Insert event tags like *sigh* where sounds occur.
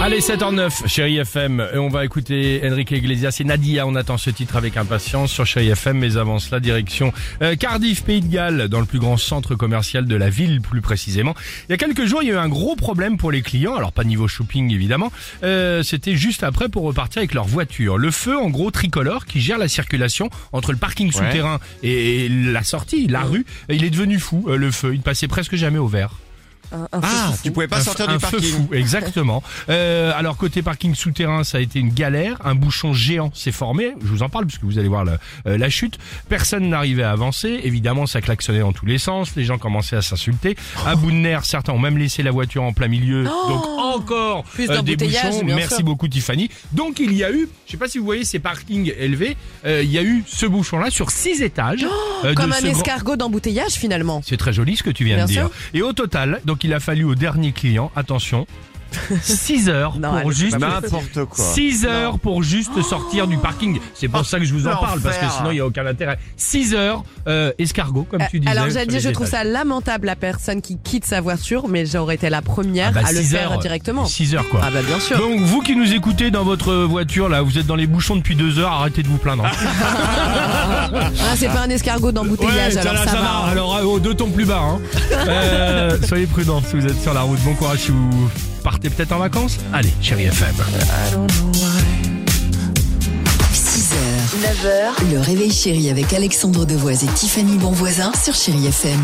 Allez, 7h09, chérie FM, et on va écouter Enrique Iglesias et Nadia. On attend ce titre avec impatience sur chérie FM, mais avant cela, direction euh, Cardiff, Pays de Galles, dans le plus grand centre commercial de la ville, plus précisément. Il y a quelques jours, il y a eu un gros problème pour les clients, alors pas niveau shopping évidemment, euh, c'était juste après pour repartir avec leur voiture. Le feu, en gros, tricolore, qui gère la circulation entre le parking souterrain et la sortie, la rue, il est devenu fou, euh, le feu. Il ne passait presque jamais au vert. Ah, tu pouvais pas Un sortir un du feu parking. fou, exactement. *laughs* Euh, alors côté parking souterrain, ça a été une galère. Un bouchon géant s'est formé. Je vous en parle puisque vous allez voir la, euh, la chute. Personne n'arrivait à avancer. Évidemment, ça klaxonnait dans tous les sens. Les gens commençaient à s'insulter. À bout de nerfs, certains ont même laissé la voiture en plein milieu. Donc encore Plus euh, des bouchons. bien Merci sûr. beaucoup Tiffany. Donc il y a eu, je sais pas si vous voyez ces parkings élevés, euh, il y a eu ce bouchon-là sur six étages. euh, de Comme un grand- escargot d'embouteillage finalement. c'est très joli ce que tu viens Bien de dire. sûr. Et au total, donc il a fallu au dernier client, attention, 6 heures Non, pour juste N'importe quoi. 6 heures pour juste sortir du parking. C'est pour ça que je vous en parle parce que sinon il y a aucun intérêt. 6 heures euh, escargot comme tu disais. Alors dit, les je trouve ça lamentable la personne qui quitte sa voiture, mais j'aurais été la première Ah bah, à le 6 faire heures, directement. 6 heures quoi. Ah bah bien sûr. Donc vous qui nous écoutez dans votre voiture là, vous êtes dans les bouchons depuis 2 heures, arrêtez de vous plaindre. hein. *laughs* Ah, c'est pas un escargot d'embouteillage, ça, alors ça, ça va. va. Alors euh, aux deux tons plus bas. Hein. Euh, soyez prudents si vous êtes sur la route. Bon courage si vous partez peut-être en vacances. Allez, chérie FM. 6h, 9h, le réveil chéri avec Alexandre Devoise et Tiffany Bonvoisin sur Chérie FM.